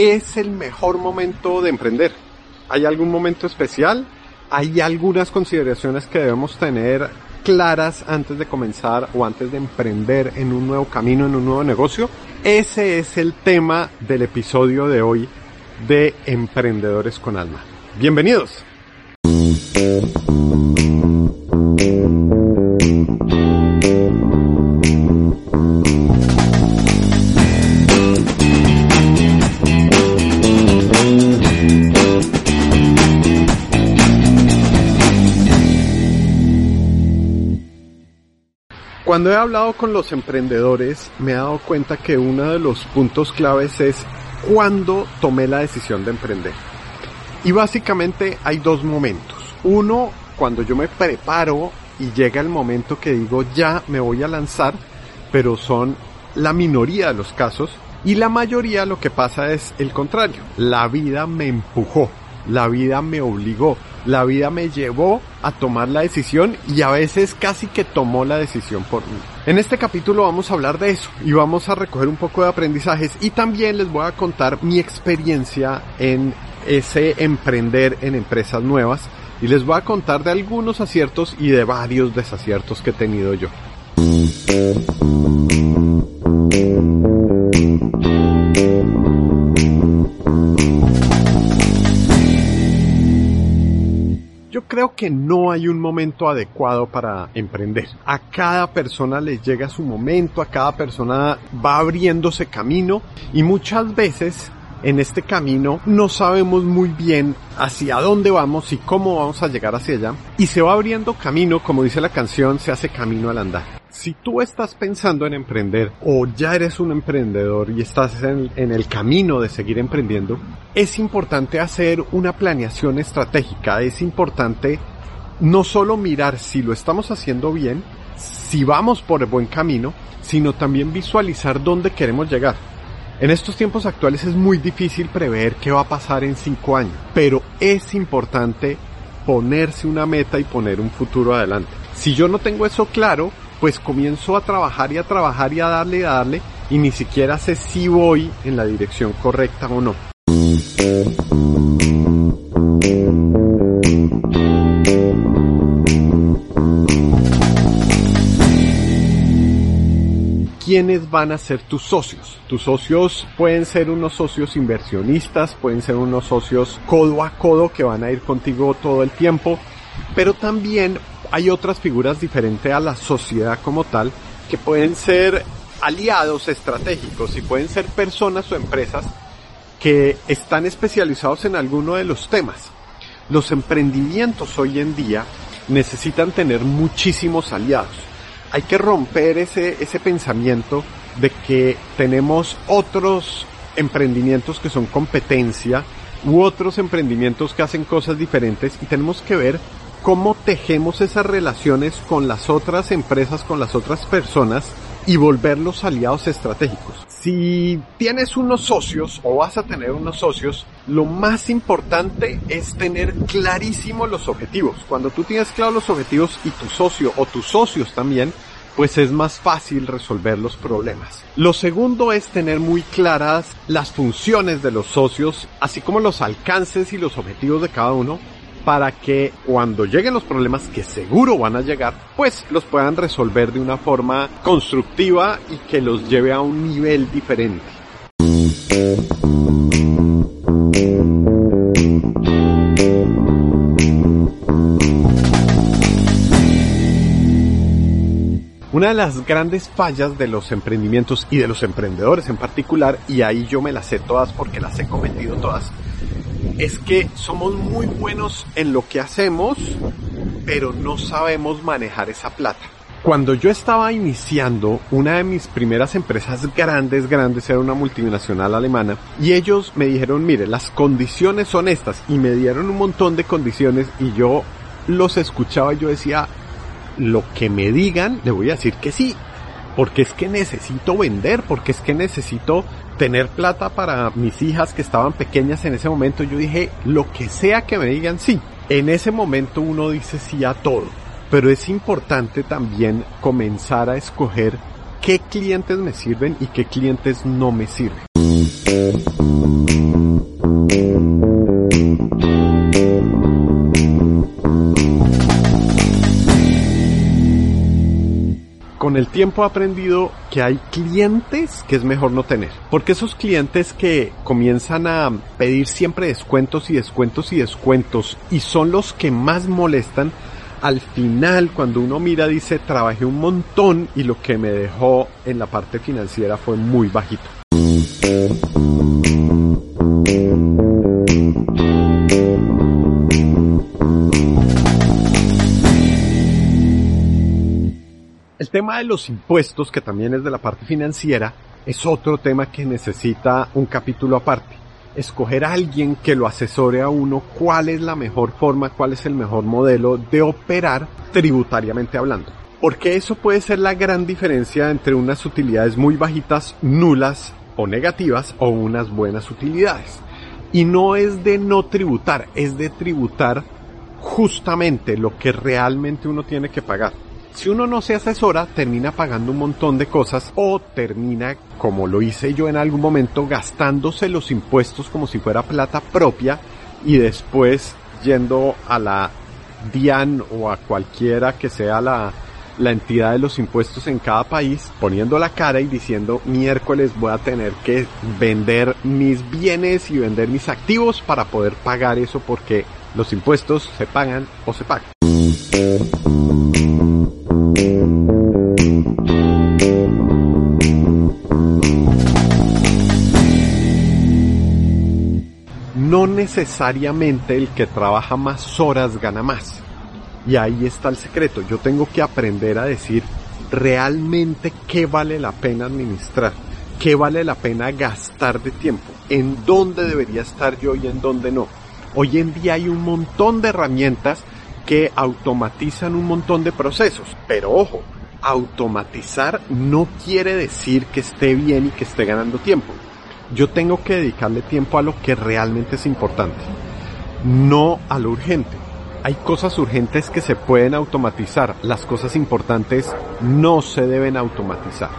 es el mejor momento de emprender? ¿Hay algún momento especial? ¿Hay algunas consideraciones que debemos tener claras antes de comenzar o antes de emprender en un nuevo camino, en un nuevo negocio? Ese es el tema del episodio de hoy de Emprendedores con Alma. Bienvenidos. Hablado con los emprendedores me he dado cuenta que uno de los puntos claves es cuándo tomé la decisión de emprender. Y básicamente hay dos momentos. Uno, cuando yo me preparo y llega el momento que digo ya me voy a lanzar, pero son la minoría de los casos. Y la mayoría lo que pasa es el contrario. La vida me empujó, la vida me obligó, la vida me llevó a tomar la decisión y a veces casi que tomó la decisión por mí. En este capítulo vamos a hablar de eso y vamos a recoger un poco de aprendizajes y también les voy a contar mi experiencia en ese emprender en empresas nuevas y les voy a contar de algunos aciertos y de varios desaciertos que he tenido yo. Que no hay un momento adecuado para emprender. A cada persona le llega su momento, a cada persona va abriéndose camino y muchas veces en este camino no sabemos muy bien hacia dónde vamos y cómo vamos a llegar hacia allá. Y se va abriendo camino, como dice la canción, se hace camino al andar si tú estás pensando en emprender o ya eres un emprendedor y estás en, el camino de seguir emprendiendo, es importante hacer una planeación estratégica, es importante no solo mirar si lo estamos haciendo bien, si vamos por el buen camino, sino también visualizar dónde queremos llegar. En estos tiempos actuales es muy difícil prever qué va a pasar en cinco años, pero es importante ponerse una meta y poner un futuro adelante. Si yo no tengo eso claro, pues comienzo a trabajar y a trabajar y a darle y a darle y ni siquiera sé si voy en la dirección correcta o no. quiénes van a ser tus socios. Tus socios pueden ser unos socios inversionistas, pueden ser unos socios codo a codo que van a ir contigo todo el tiempo, pero también hay otras figuras diferentes a la sociedad como tal que pueden ser aliados estratégicos y pueden ser personas o empresas que están especializados en alguno de los temas. Los emprendimientos hoy en día necesitan tener muchísimos aliados. Hay que romper ese, ese pensamiento de que tenemos otros emprendimientos que son competencia u otros emprendimientos que hacen cosas diferentes y tenemos que ver cómo tejemos esas relaciones con las otras empresas, con las otras personas y volverlos aliados estratégicos. Si tienes unos socios o vas a tener unos socios, lo más importante es tener clarísimos los objetivos. Cuando tú tienes claros los objetivos y tu socio o tus socios también, pues es más fácil resolver los problemas. Lo segundo es tener muy claras las funciones de los socios, así como los alcances y los objetivos de cada uno para que cuando lleguen los problemas que seguro van a llegar, pues los puedan resolver de una forma constructiva y que los lleve a un nivel diferente. De las grandes fallas de los emprendimientos y de los emprendedores en particular, y ahí yo me las sé todas porque las he cometido todas, es que somos muy buenos en lo que hacemos, pero no sabemos manejar esa plata. Cuando yo estaba iniciando, una de mis primeras empresas grandes, grandes, era una multinacional alemana, y ellos me dijeron, mire, las condiciones son estas, y me dieron un montón de condiciones, y yo los escuchaba y yo decía, lo que me digan, le voy a decir que sí, porque es que necesito vender, porque es que necesito tener plata para mis hijas que estaban pequeñas en ese momento, yo dije, lo que sea que me digan sí. En ese momento uno dice sí a todo, pero es importante también comenzar a escoger qué clientes me sirven y qué clientes no me sirven. Con el tiempo he aprendido que hay clientes que es mejor no tener. Porque esos clientes que comienzan a pedir siempre descuentos y descuentos y descuentos y son los que más molestan, al final cuando uno mira dice trabajé un montón y lo que me dejó en la parte financiera fue muy bajito. Tema de los impuestos, que también es de la parte financiera, es otro tema que necesita un capítulo aparte. Escoger a alguien que lo asesore a uno cuál es la mejor forma, cuál es el mejor modelo de operar tributariamente hablando. Porque eso puede ser la gran diferencia entre unas utilidades muy bajitas, nulas o negativas o unas buenas utilidades. Y no es de no tributar, es de tributar justamente lo que realmente uno tiene que pagar. Si uno no se asesora, termina pagando un montón de cosas o termina, como lo hice yo en algún momento, gastándose los impuestos como si fuera plata propia y después yendo a la DIAN o a cualquiera que sea la, la entidad de los impuestos en cada país, poniendo la cara y diciendo miércoles voy a tener que vender mis bienes y vender mis activos para poder pagar eso porque los impuestos se pagan o se pagan. Necesariamente el que trabaja más horas gana más. Y ahí está el secreto. Yo tengo que aprender a decir realmente qué vale la pena administrar, qué vale la pena gastar de tiempo, en dónde debería estar yo y en dónde no. Hoy en día hay un montón de herramientas que automatizan un montón de procesos. Pero ojo, automatizar no quiere decir que esté bien y que esté ganando tiempo yo tengo que dedicarle tiempo a lo que realmente es importante, no a lo urgente. Hay cosas urgentes que se pueden automatizar, las cosas importantes no se deben automatizar.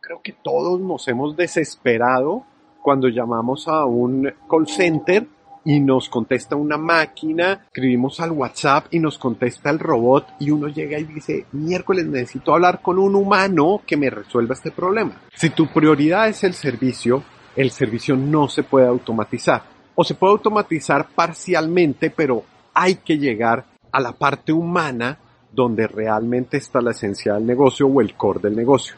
Creo que todos nos hemos desesperado cuando llamamos a un call center y nos contesta una máquina, escribimos al WhatsApp y nos contesta el robot y uno llega y dice, miércoles necesito hablar con un humano que me resuelva este problema. Si tu prioridad es el servicio, el servicio no se puede automatizar. O se puede automatizar parcialmente, pero hay que llegar a la parte humana donde realmente está la esencia del negocio o el core del negocio.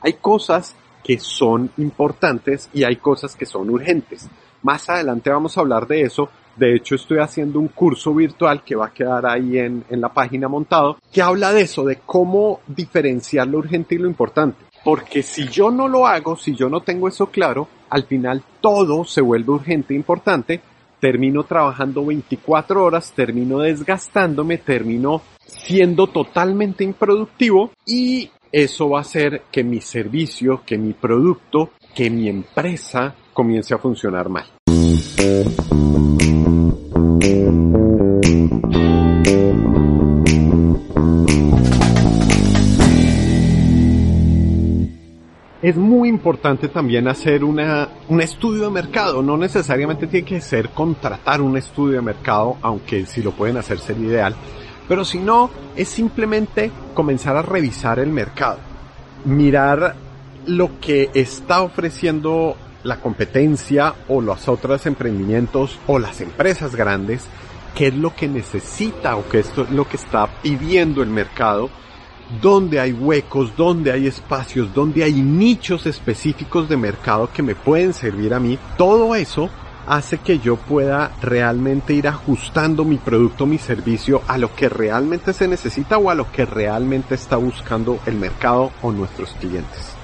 Hay cosas que son importantes y hay cosas que son urgentes. Más adelante vamos a hablar de eso. De hecho, estoy haciendo un curso virtual que va a quedar ahí en, la página montado, que habla de eso, de cómo diferenciar lo urgente y lo importante. Porque si yo no lo hago, si yo no tengo eso claro, al final todo se vuelve urgente e importante, termino trabajando 24 horas, termino desgastándome, termino siendo totalmente improductivo y eso va a hacer que mi servicio, que mi producto, que mi empresa comience a funcionar mal. Es muy importante también hacer una, un estudio de mercado. No necesariamente tiene que ser contratar un estudio de mercado, aunque si lo pueden hacer sería ideal. Pero si no, es simplemente comenzar a revisar el mercado. Mirar lo que está ofreciendo la competencia o los otros emprendimientos o las empresas grandes, qué es lo que necesita o qué es lo que está pidiendo el mercado dónde hay huecos, dónde hay espacios, dónde hay nichos específicos de mercado que me pueden servir a mí, todo eso hace que yo pueda realmente ir ajustando mi producto, mi servicio a lo que realmente se necesita o a lo que realmente está buscando el mercado o nuestros clientes.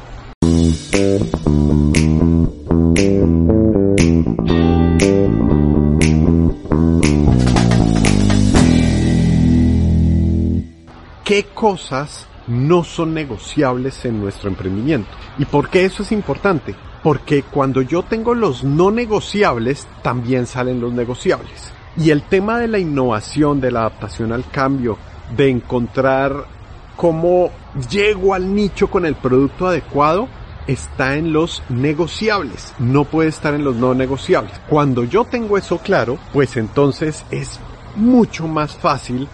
Qué cosas no son negociables en nuestro emprendimiento. ¿Y por qué eso es importante? Porque cuando yo tengo los no negociables, también salen los negociables. Y el tema de la innovación, de la adaptación al cambio, de encontrar cómo llego al nicho con el producto adecuado, está en los negociables, no puede estar en los no negociables. Cuando yo tengo eso claro, pues entonces es mucho más fácil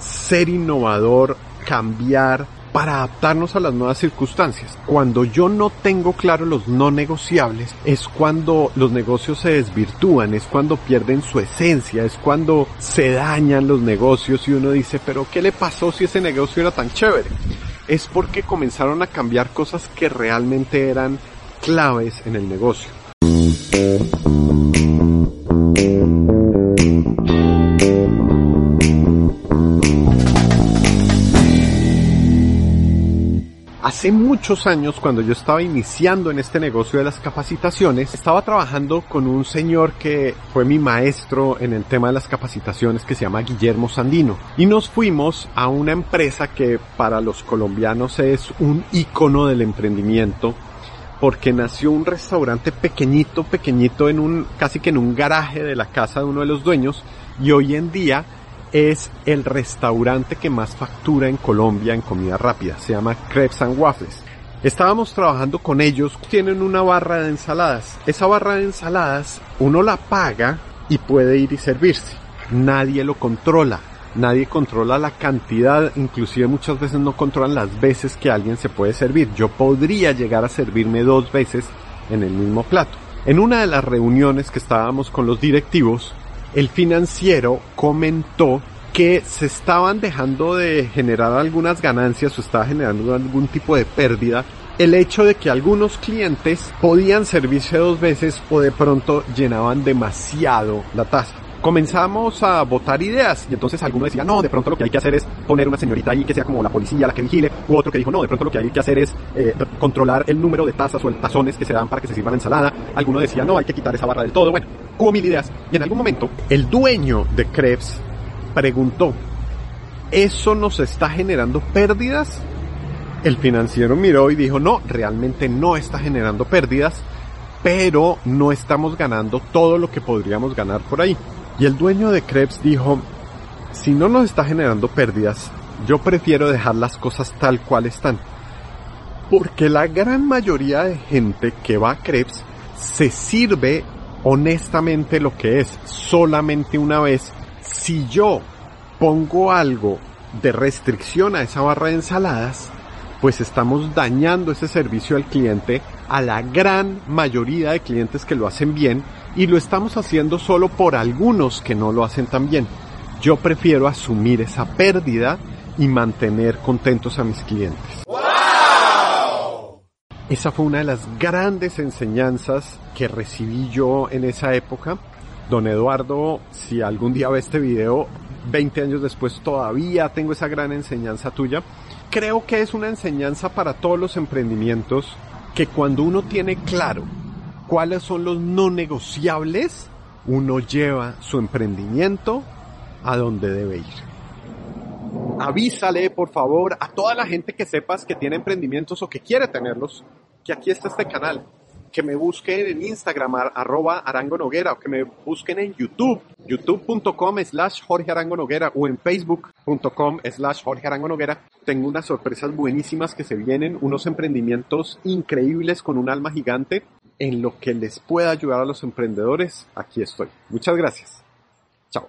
ser innovador, cambiar, para adaptarnos a las nuevas circunstancias. Cuando yo no tengo claro los no negociables, es cuando los negocios se desvirtúan, es cuando pierden su esencia, es cuando se dañan los negocios y uno dice, pero ¿qué le pasó si ese negocio era tan chévere? Es porque comenzaron a cambiar cosas que realmente eran claves en el negocio. Hace muchos años, cuando yo estaba iniciando en este negocio de las capacitaciones, estaba trabajando con un señor que fue mi maestro en el tema de las capacitaciones que se llama Guillermo Sandino. Y nos fuimos a una empresa que para los colombianos es un icono del emprendimiento porque nació un restaurante pequeñito, pequeñito en un, casi que en un garaje de la casa de uno de los dueños y hoy en día es el restaurante que más factura en Colombia en comida rápida. Se llama Crepes and Waffles. Estábamos trabajando con ellos, tienen una barra de ensaladas. Esa barra de ensaladas uno la paga y puede ir y servirse. Nadie lo controla. Nadie controla la cantidad, inclusive muchas veces no controlan las veces que alguien se puede servir. Yo podría llegar a servirme dos veces en el mismo plato. En una de las reuniones que estábamos con los directivos, el financiero comentó que se estaban dejando de generar algunas ganancias o estaba generando algún tipo de pérdida el hecho de que algunos clientes podían servirse dos veces o de pronto llenaban demasiado la taza. Comenzamos a votar ideas y entonces alguno decía, no, de pronto lo que hay que hacer es poner una señorita ahí que sea como la policía la que vigile, u otro que dijo, no, de pronto lo que hay que hacer es eh, controlar el número de tazas o tazones que se dan para que se sirva la ensalada. Alguno decía, no, hay que quitar esa barra del todo. Bueno, hubo mil ideas. Y en algún momento, el dueño de Krebs preguntó, ¿eso nos está generando pérdidas? El financiero miró y dijo, no, realmente no está generando pérdidas, pero no estamos ganando todo lo que podríamos ganar por ahí. Y el dueño de Krebs dijo, si no nos está generando pérdidas, yo prefiero dejar las cosas tal cual están. Porque la gran mayoría de gente que va a Krebs se sirve honestamente lo que es solamente una vez, si yo pongo algo de restricción a esa barra de ensaladas, pues estamos dañando ese servicio al cliente a la gran mayoría de clientes que lo hacen bien y lo estamos haciendo solo por algunos que no lo hacen tan bien. Yo prefiero asumir esa pérdida y mantener contentos a mis clientes. Esa fue una de las grandes enseñanzas que recibí yo en esa época. Don Eduardo, si algún día ve este video, 20 años después todavía tengo esa gran enseñanza tuya. Creo que es una enseñanza para todos los emprendimientos que cuando uno tiene claro cuáles son los no negociables, uno lleva su emprendimiento a donde debe ir avísale por favor a toda la gente que sepas que tiene emprendimientos o que quiere tenerlos, que aquí está este canal. Que me busquen en Instagram, arroba Arango Noguera, o que me busquen en YouTube, youtube.com slash Jorge Arango Noguera, o en facebook.com slash Jorge Arango Noguera. Tengo unas sorpresas buenísimas que se vienen, unos emprendimientos increíbles con un alma gigante en lo que les pueda ayudar a los emprendedores. Aquí estoy. Muchas gracias. Chao.